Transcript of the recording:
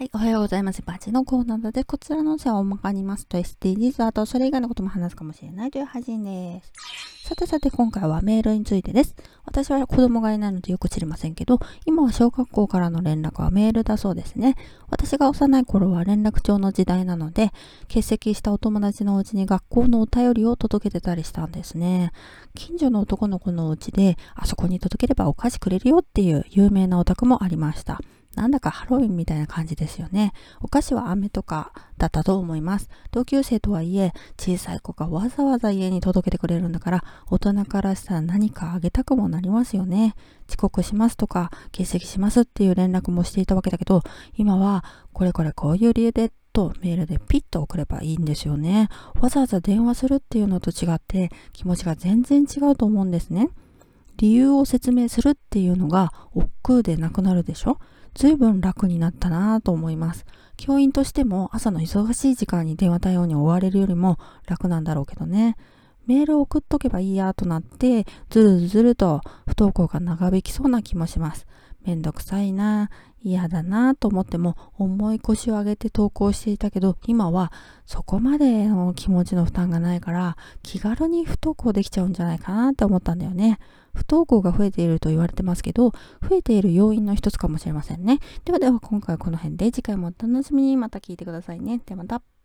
はい、おはようございます。バチのコーナーで、こちらの音声をまかりますと SDGs、あとそれ以外のことも話すかもしれないという配信です。さてさて、今回はメールについてです。私は子供がいないのでよく知りませんけど、今は小学校からの連絡はメールだそうですね。私が幼い頃は連絡帳の時代なので、欠席したお友達のうちに学校のお便りを届けてたりしたんですね。近所の男の子のうちで、あそこに届ければお菓子くれるよっていう有名なお宅もありました。なんだかハロウィンみたいな感じですよね。お菓子は飴とかだったと思います。同級生とはいえ、小さい子がわざわざ家に届けてくれるんだから、大人からしたら何かあげたくもなりますよね。遅刻しますとか、欠席しますっていう連絡もしていたわけだけど、今は、これこれこういう理由でとメールでピッと送ればいいんですよね。わざわざ電話するっていうのと違って気持ちが全然違うと思うんですね。理由を説明するっていうのが億劫でなくなるでしょ？随分楽になったなと思います。教員としても朝の忙しい時間に電話対応に追われるよりも楽なんだろうけどね。メールを送っとけばいいやとなって、ずるずると不登校が長引きそうな気もします。めんどくさいな、嫌だなと思っても重い腰を上げて投稿していたけど、今はそこまでの気持ちの負担がないから、気軽に不登校できちゃうんじゃないかなって思ったんだよね。不登校が増えていると言われてますけど、増えている要因の一つかもしれませんね。ではでは今回はこの辺で次回もお楽しみにまた聞いてくださいね。ではまた。